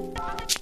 Yeah.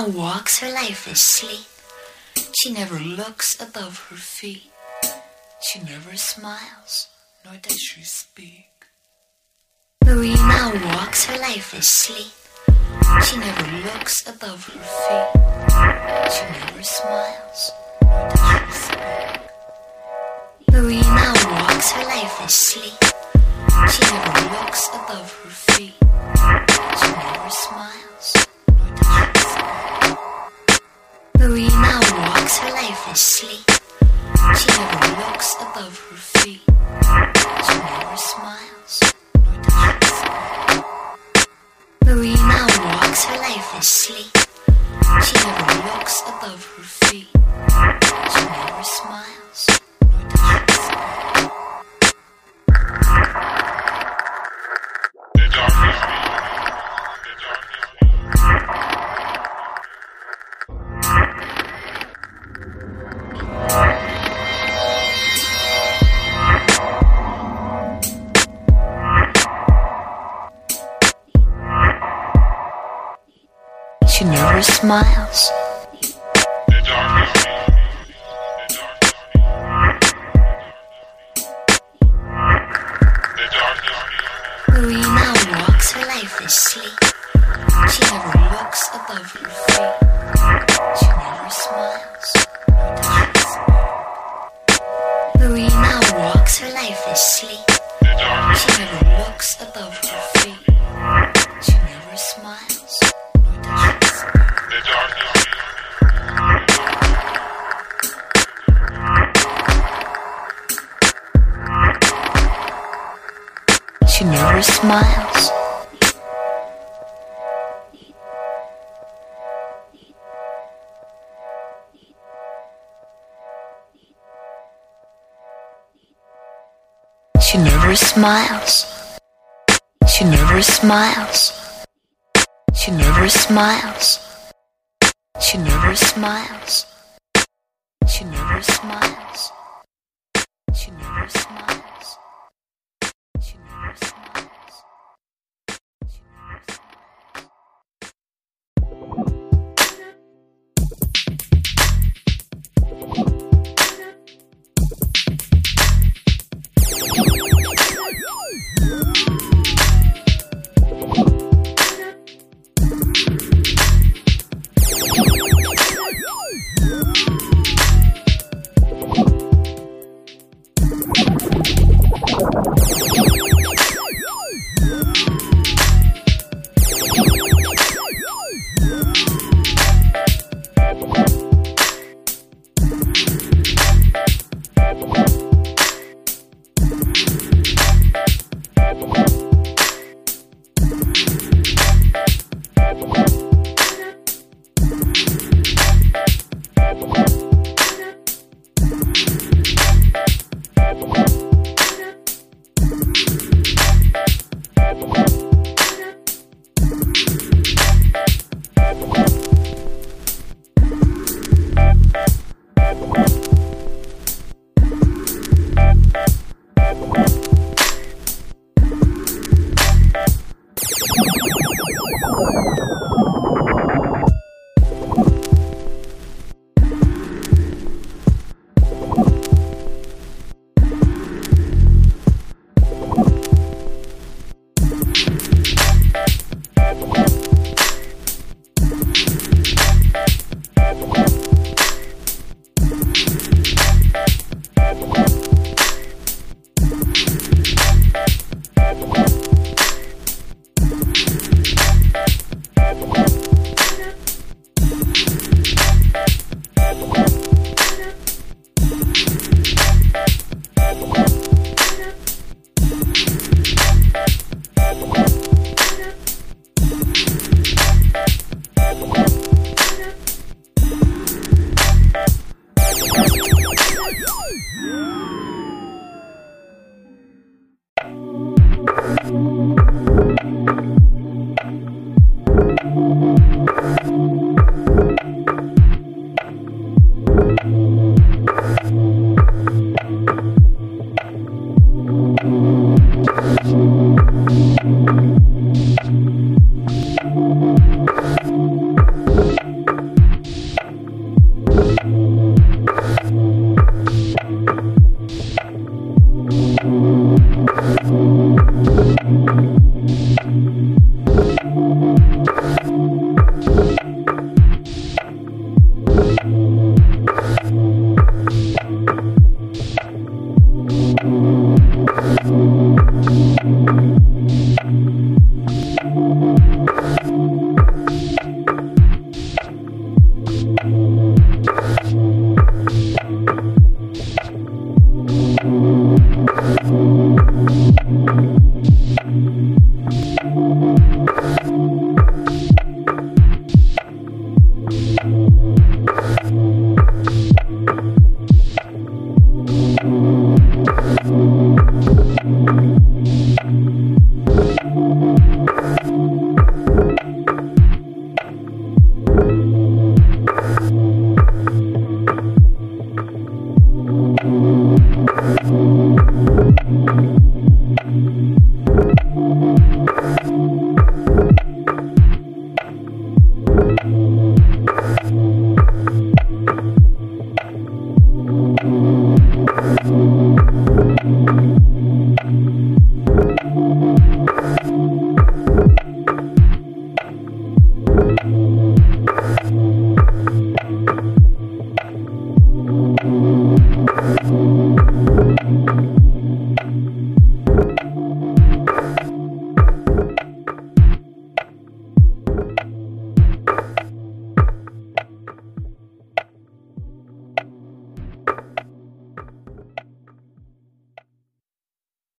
Now walks, her life is sleep. She never looks above her feet. She never smiles, nor does she speak. Marie now walks, her life is sleep. She never looks above her feet. She never smiles, nor does she speak. Marie now walks, her life is sleep. She never looks above her feet. She never smiles, Marie now walks, her life is sleep. She never looks above her feet. She never smiles, nor does she speak. Marie now walks, her life is sleep. She never looks above her feet. She never smiles, Your smiles. She never smiles. She never smiles. She never smiles. She never smiles. She never smiles. She never smiles. She never smiles.